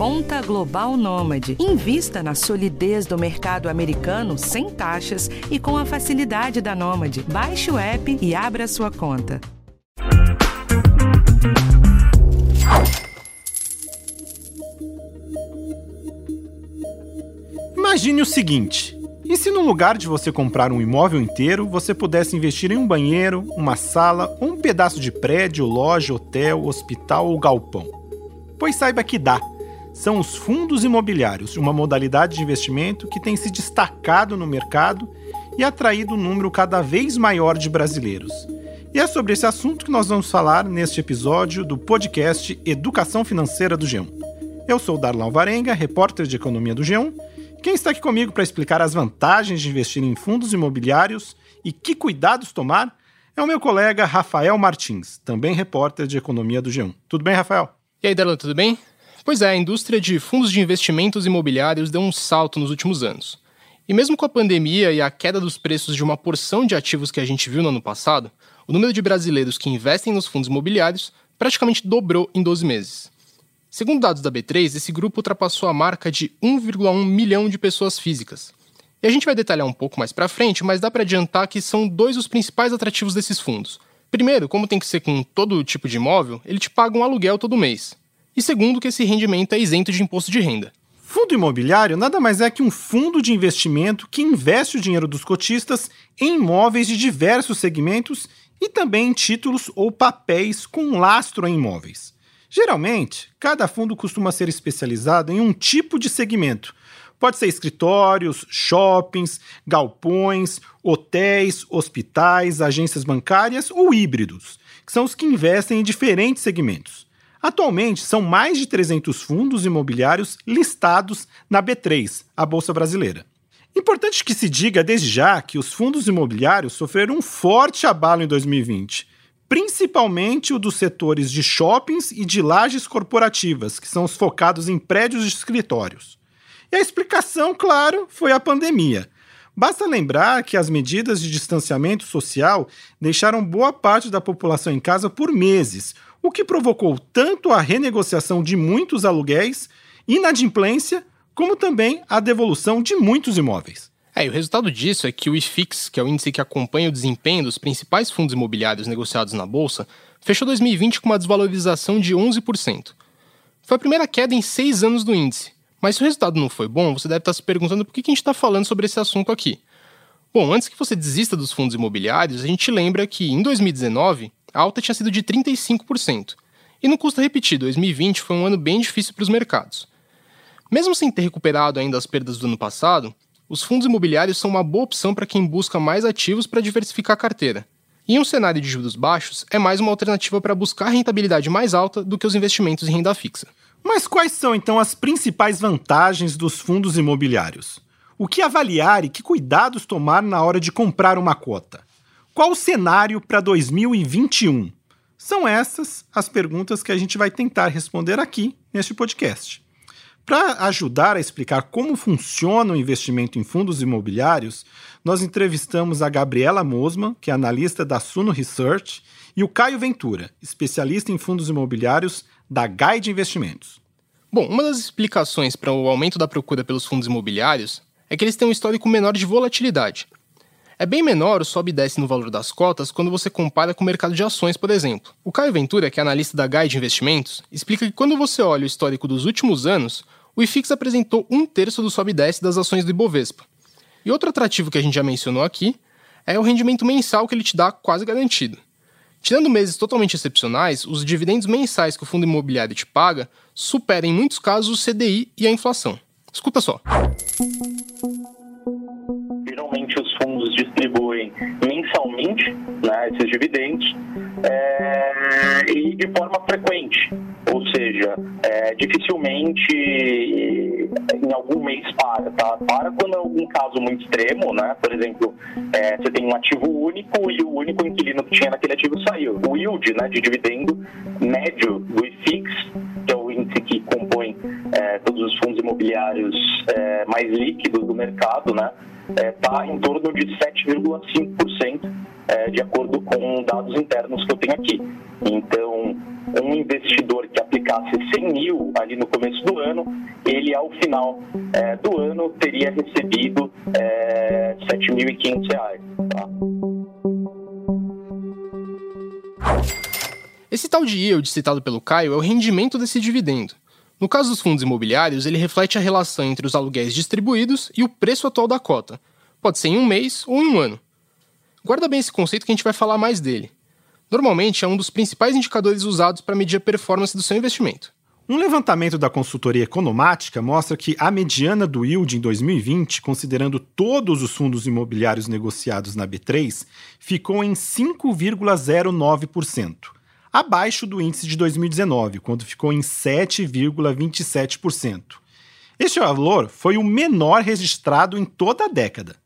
Conta Global Nômade. Invista na solidez do mercado americano sem taxas e com a facilidade da Nômade. Baixe o app e abra sua conta. Imagine o seguinte: e se no lugar de você comprar um imóvel inteiro, você pudesse investir em um banheiro, uma sala ou um pedaço de prédio, loja, hotel, hospital ou galpão? Pois saiba que dá. São os fundos imobiliários, uma modalidade de investimento que tem se destacado no mercado e atraído um número cada vez maior de brasileiros. E é sobre esse assunto que nós vamos falar neste episódio do podcast Educação Financeira do G1. Eu sou Darlan Varenga, repórter de economia do G1 quem está aqui comigo para explicar as vantagens de investir em fundos imobiliários e que cuidados tomar é o meu colega Rafael Martins, também repórter de economia do G1. Tudo bem, Rafael? E aí, Darlan, tudo bem? Pois é, a indústria de fundos de investimentos imobiliários deu um salto nos últimos anos. E mesmo com a pandemia e a queda dos preços de uma porção de ativos que a gente viu no ano passado, o número de brasileiros que investem nos fundos imobiliários praticamente dobrou em 12 meses. Segundo dados da B3, esse grupo ultrapassou a marca de 1,1 milhão de pessoas físicas. E a gente vai detalhar um pouco mais para frente, mas dá para adiantar que são dois os principais atrativos desses fundos. Primeiro, como tem que ser com todo tipo de imóvel, ele te paga um aluguel todo mês. E segundo, que esse rendimento é isento de imposto de renda. Fundo imobiliário nada mais é que um fundo de investimento que investe o dinheiro dos cotistas em imóveis de diversos segmentos e também em títulos ou papéis com lastro em imóveis. Geralmente, cada fundo costuma ser especializado em um tipo de segmento. Pode ser escritórios, shoppings, galpões, hotéis, hospitais, agências bancárias ou híbridos, que são os que investem em diferentes segmentos. Atualmente, são mais de 300 fundos imobiliários listados na B3, a Bolsa Brasileira. Importante que se diga desde já que os fundos imobiliários sofreram um forte abalo em 2020 principalmente o dos setores de shoppings e de lajes corporativas, que são os focados em prédios de escritórios. E a explicação, claro, foi a pandemia. Basta lembrar que as medidas de distanciamento social deixaram boa parte da população em casa por meses, o que provocou tanto a renegociação de muitos aluguéis, inadimplência, como também a devolução de muitos imóveis. É, e o resultado disso é que o IFIX, que é o índice que acompanha o desempenho dos principais fundos imobiliários negociados na bolsa, fechou 2020 com uma desvalorização de 11%. Foi a primeira queda em seis anos do índice. Mas se o resultado não foi bom, você deve estar se perguntando por que a gente está falando sobre esse assunto aqui. Bom, antes que você desista dos fundos imobiliários, a gente lembra que em 2019 a alta tinha sido de 35%. E não custa repetir, 2020 foi um ano bem difícil para os mercados. Mesmo sem ter recuperado ainda as perdas do ano passado, os fundos imobiliários são uma boa opção para quem busca mais ativos para diversificar a carteira. E em um cenário de juros baixos, é mais uma alternativa para buscar rentabilidade mais alta do que os investimentos em renda fixa. Mas quais são então as principais vantagens dos fundos imobiliários? O que avaliar e que cuidados tomar na hora de comprar uma cota? Qual o cenário para 2021? São essas as perguntas que a gente vai tentar responder aqui neste podcast. Para ajudar a explicar como funciona o investimento em fundos imobiliários, nós entrevistamos a Gabriela Mosman, que é analista da Suno Research, e o Caio Ventura, especialista em fundos imobiliários da Guide Investimentos. Bom, uma das explicações para o aumento da procura pelos fundos imobiliários é que eles têm um histórico menor de volatilidade. É bem menor o sobe e desce no valor das cotas quando você compara com o mercado de ações, por exemplo. O Caio Ventura, que é analista da Guide Investimentos, explica que quando você olha o histórico dos últimos anos, o IFIX apresentou um terço do sobe e desce das ações do Ibovespa. E outro atrativo que a gente já mencionou aqui é o rendimento mensal que ele te dá quase garantido. Tirando meses totalmente excepcionais, os dividendos mensais que o fundo imobiliário te paga superam em muitos casos o CDI e a inflação. Escuta só. Dividendos é, e de forma frequente. Ou seja, é, dificilmente em algum mês para, tá? Para quando é algum caso muito extremo, né? Por exemplo, é, você tem um ativo único e o único inquilino que tinha naquele ativo saiu. O yield, né, de dividendo médio do IFIX, que é o índice que compõe é, todos os fundos imobiliários é, mais líquidos do mercado, né? Está é, em torno de 7,5%, é, de acordo com dados internos que eu tenho aqui. Então, um investidor que aplicasse 100 mil ali no começo do ano, ele ao final é, do ano teria recebido é, R$ 7.500. Tá? Esse tal de yield citado pelo Caio é o rendimento desse dividendo. No caso dos fundos imobiliários, ele reflete a relação entre os aluguéis distribuídos e o preço atual da cota. Pode ser em um mês ou em um ano. Guarda bem esse conceito que a gente vai falar mais dele. Normalmente é um dos principais indicadores usados para medir a performance do seu investimento. Um levantamento da consultoria economática mostra que a mediana do yield em 2020, considerando todos os fundos imobiliários negociados na B3, ficou em 5,09%, abaixo do índice de 2019, quando ficou em 7,27%. Este valor foi o menor registrado em toda a década.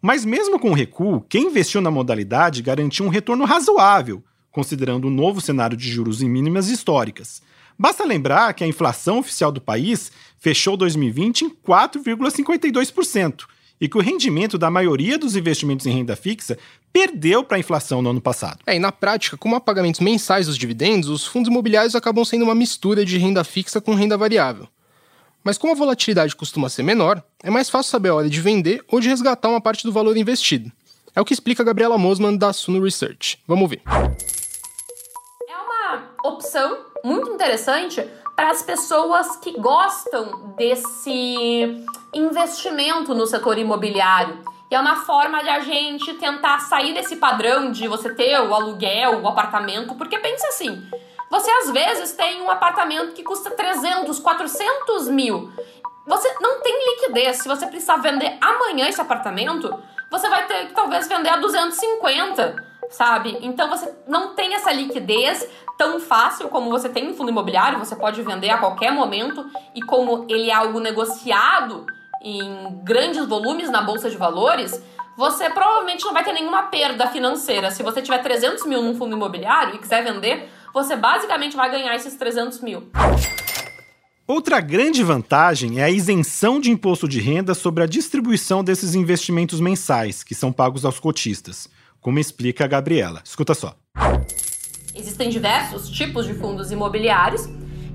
Mas mesmo com o recuo, quem investiu na modalidade garantiu um retorno razoável, considerando o novo cenário de juros em mínimas históricas. Basta lembrar que a inflação oficial do país fechou 2020 em 4,52% e que o rendimento da maioria dos investimentos em renda fixa perdeu para a inflação no ano passado. É, e na prática, como há pagamentos mensais dos dividendos, os fundos imobiliários acabam sendo uma mistura de renda fixa com renda variável. Mas como a volatilidade costuma ser menor, é mais fácil saber a hora de vender ou de resgatar uma parte do valor investido. É o que explica a Gabriela Mosman da Suno Research. Vamos ver. É uma opção muito interessante para as pessoas que gostam desse investimento no setor imobiliário. E é uma forma de a gente tentar sair desse padrão de você ter o aluguel, o apartamento, porque pensa assim, você às vezes tem um apartamento que custa 300, 400 mil. Você não tem liquidez. Se você precisar vender amanhã esse apartamento, você vai ter que talvez vender a 250, sabe? Então você não tem essa liquidez tão fácil como você tem no fundo imobiliário. Você pode vender a qualquer momento e como ele é algo negociado em grandes volumes na bolsa de valores, você provavelmente não vai ter nenhuma perda financeira. Se você tiver 300 mil num fundo imobiliário e quiser vender, você basicamente vai ganhar esses 300 mil. Outra grande vantagem é a isenção de imposto de renda sobre a distribuição desses investimentos mensais, que são pagos aos cotistas, como explica a Gabriela. Escuta só. Existem diversos tipos de fundos imobiliários.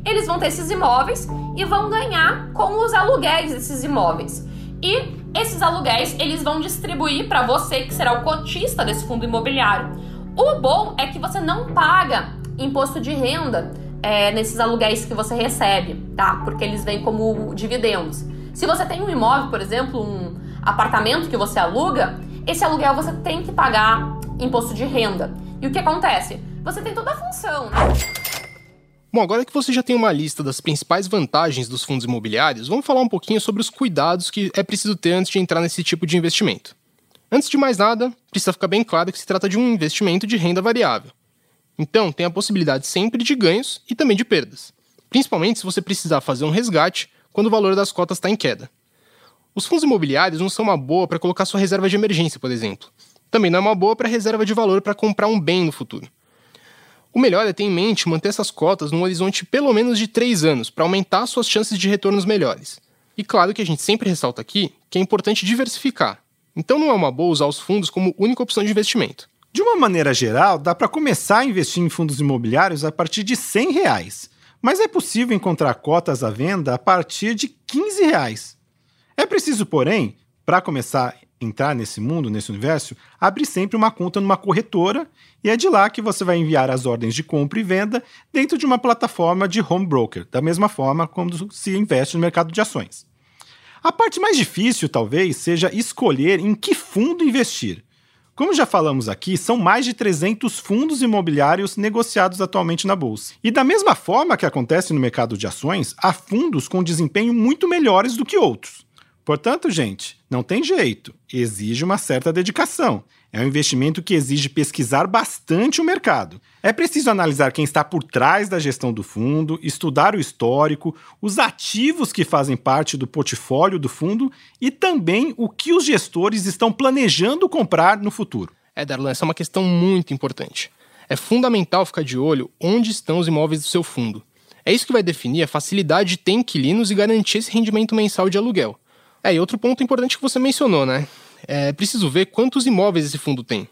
Eles vão ter esses imóveis e vão ganhar com os aluguéis desses imóveis. E esses aluguéis eles vão distribuir para você que será o cotista desse fundo imobiliário. O bom é que você não paga imposto de renda é, nesses aluguéis que você recebe, tá? Porque eles vêm como dividendos. Se você tem um imóvel, por exemplo, um apartamento que você aluga, esse aluguel você tem que pagar imposto de renda. E o que acontece? Você tem toda a função, né? Bom, agora que você já tem uma lista das principais vantagens dos fundos imobiliários, vamos falar um pouquinho sobre os cuidados que é preciso ter antes de entrar nesse tipo de investimento. Antes de mais nada, precisa ficar bem claro que se trata de um investimento de renda variável. Então, tem a possibilidade sempre de ganhos e também de perdas, principalmente se você precisar fazer um resgate quando o valor das cotas está em queda. Os fundos imobiliários não são uma boa para colocar sua reserva de emergência, por exemplo. Também não é uma boa para reserva de valor para comprar um bem no futuro. O melhor é ter em mente manter essas cotas num horizonte pelo menos de 3 anos para aumentar suas chances de retornos melhores. E claro que a gente sempre ressalta aqui que é importante diversificar. Então não é uma boa usar os fundos como única opção de investimento. De uma maneira geral, dá para começar a investir em fundos imobiliários a partir de 100 reais, mas é possível encontrar cotas à venda a partir de 15 reais. É preciso, porém, para começar a entrar nesse mundo, nesse universo, abrir sempre uma conta numa corretora e é de lá que você vai enviar as ordens de compra e venda dentro de uma plataforma de home broker, da mesma forma como se investe no mercado de ações. A parte mais difícil, talvez, seja escolher em que fundo investir. Como já falamos aqui, são mais de 300 fundos imobiliários negociados atualmente na bolsa. E da mesma forma que acontece no mercado de ações, há fundos com desempenho muito melhores do que outros. Portanto, gente, não tem jeito, exige uma certa dedicação. É um investimento que exige pesquisar bastante o mercado. É preciso analisar quem está por trás da gestão do fundo, estudar o histórico, os ativos que fazem parte do portfólio do fundo e também o que os gestores estão planejando comprar no futuro. É, Darlan, essa é uma questão muito importante. É fundamental ficar de olho onde estão os imóveis do seu fundo. É isso que vai definir a facilidade de ter inquilinos e garantir esse rendimento mensal de aluguel. É, e outro ponto importante que você mencionou, né? É preciso ver quantos imóveis esse fundo tem.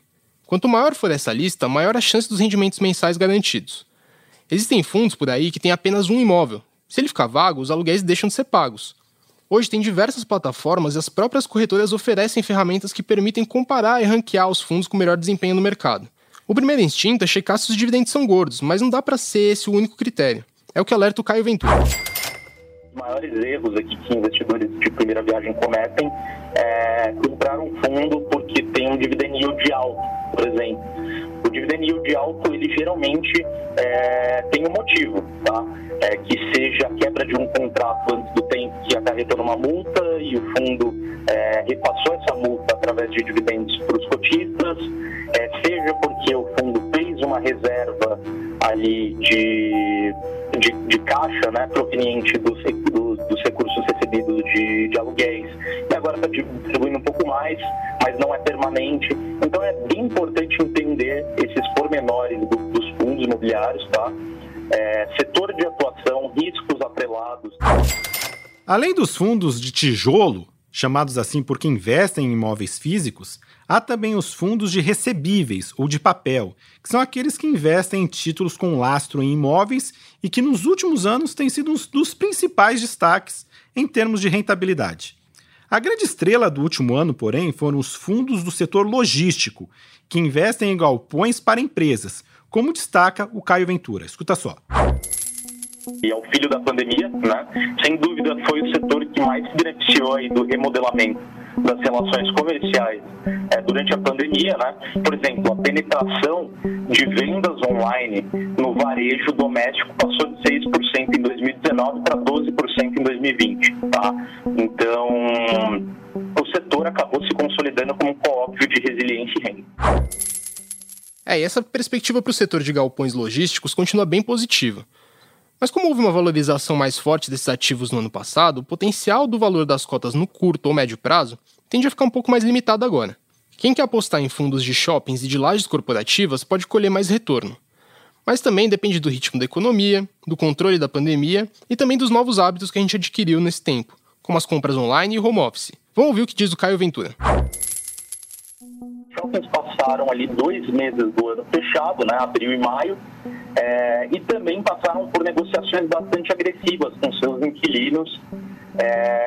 Quanto maior for essa lista, maior a chance dos rendimentos mensais garantidos. Existem fundos por aí que têm apenas um imóvel. Se ele ficar vago, os aluguéis deixam de ser pagos. Hoje tem diversas plataformas e as próprias corretoras oferecem ferramentas que permitem comparar e ranquear os fundos com melhor desempenho no mercado. O primeiro instinto é checar se os dividendos são gordos, mas não dá para ser esse o único critério. É o que alerta o Caio Ventura. Maiores erros aqui que investidores de primeira viagem cometem é comprar um fundo porque tem um dividend yield alto, por exemplo. O dividend yield alto, ele geralmente é, tem um motivo, tá? É, que seja a quebra de um contrato antes do tempo que acarretou numa multa e o fundo é, repassou essa multa através de dividendos para os cotistas, é, seja porque o fundo fez uma reserva ali de, de, de caixa né, proveniente dos, dos, recursos recebidos de, de aluguéis e agora está distribuindo um pouco mais, mas não é permanente. Então é bem importante entender esses pormenores do, dos fundos imobiliários, tá? É, setor de atuação, riscos atrelados. Além dos fundos de tijolo, chamados assim porque investem em imóveis físicos, há também os fundos de recebíveis ou de papel, que são aqueles que investem em títulos com lastro em imóveis e que nos últimos anos têm sido um dos principais destaques em termos de rentabilidade. A grande estrela do último ano, porém, foram os fundos do setor logístico, que investem em galpões para empresas, como destaca o Caio Ventura. Escuta só e é o filho da pandemia, né? Sem dúvida foi o setor que mais se beneficiou aí do remodelamento das relações comerciais é, durante a pandemia, né? Por exemplo, a penetração de vendas online no varejo doméstico passou de 6% em 2019 para 12% em 2020, tá? Então, o setor acabou se consolidando como um coópio de resiliência e renda. É, e essa perspectiva para o setor de galpões logísticos continua bem positiva. Mas como houve uma valorização mais forte desses ativos no ano passado, o potencial do valor das cotas no curto ou médio prazo tende a ficar um pouco mais limitado agora. Quem quer apostar em fundos de shoppings e de lajes corporativas pode colher mais retorno. Mas também depende do ritmo da economia, do controle da pandemia e também dos novos hábitos que a gente adquiriu nesse tempo, como as compras online e home office. Vamos ouvir o que diz o Caio Ventura. Shoppings passaram ali dois meses do ano fechado, né, abril e maio, é, e também passaram por negociações bastante agressivas com seus inquilinos é,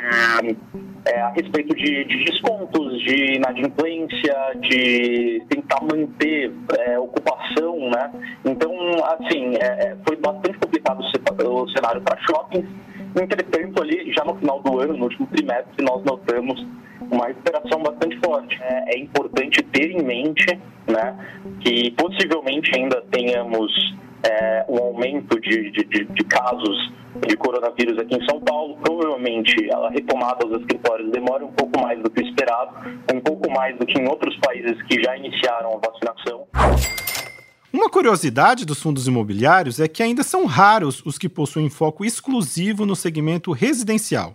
é, a respeito de, de, descontos, de inadimplência, de tentar manter ocupação, né? Então, assim, foi bastante complicado o cenário para shoppings. Entretanto, ali, já no final do ano, no último trimestre, nós notamos uma recuperação bastante forte. É, é importante ter em mente né, que possivelmente ainda tenhamos é, um aumento de, de, de, casos de coronavírus aqui em São Paulo. Provavelmente a retomada dos escritórios demora um pouco mais do que o esperado, um pouco mais do que em outros países que já iniciaram a vacinação. Uma curiosidade dos fundos imobiliários é que ainda são raros os que possuem foco exclusivo no segmento residencial.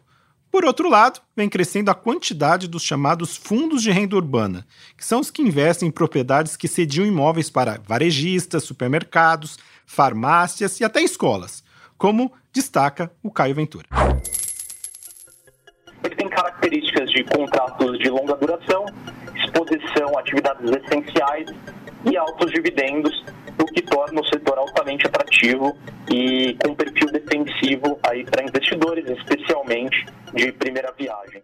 Por outro lado, vem crescendo a quantidade dos chamados fundos de renda urbana, que são os que investem em propriedades que cediam imóveis para varejistas, supermercados, farmácias e até escolas, como destaca o Caio Ventura. Ele tem características de contratos de longa duração, exposição a atividades essenciais e altos dividendos, o que torna o setor altamente atrativo e com perfil defensivo aí para investidores, especialmente de primeira viagem.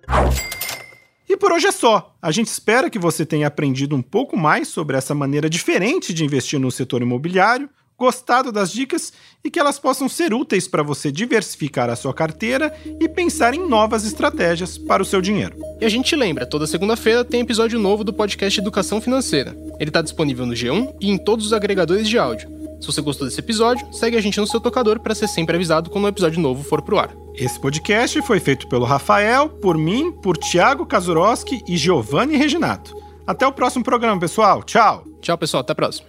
E por hoje é só. A gente espera que você tenha aprendido um pouco mais sobre essa maneira diferente de investir no setor imobiliário, gostado das dicas e que elas possam ser úteis para você diversificar a sua carteira e pensar em novas estratégias para o seu dinheiro. E a gente lembra, toda segunda-feira tem episódio novo do podcast Educação Financeira. Ele está disponível no G1 e em todos os agregadores de áudio. Se você gostou desse episódio, segue a gente no seu tocador para ser sempre avisado quando um episódio novo for pro ar. Esse podcast foi feito pelo Rafael, por mim, por Thiago Kazuroski e Giovanni Reginato. Até o próximo programa, pessoal. Tchau. Tchau, pessoal. Até a próxima.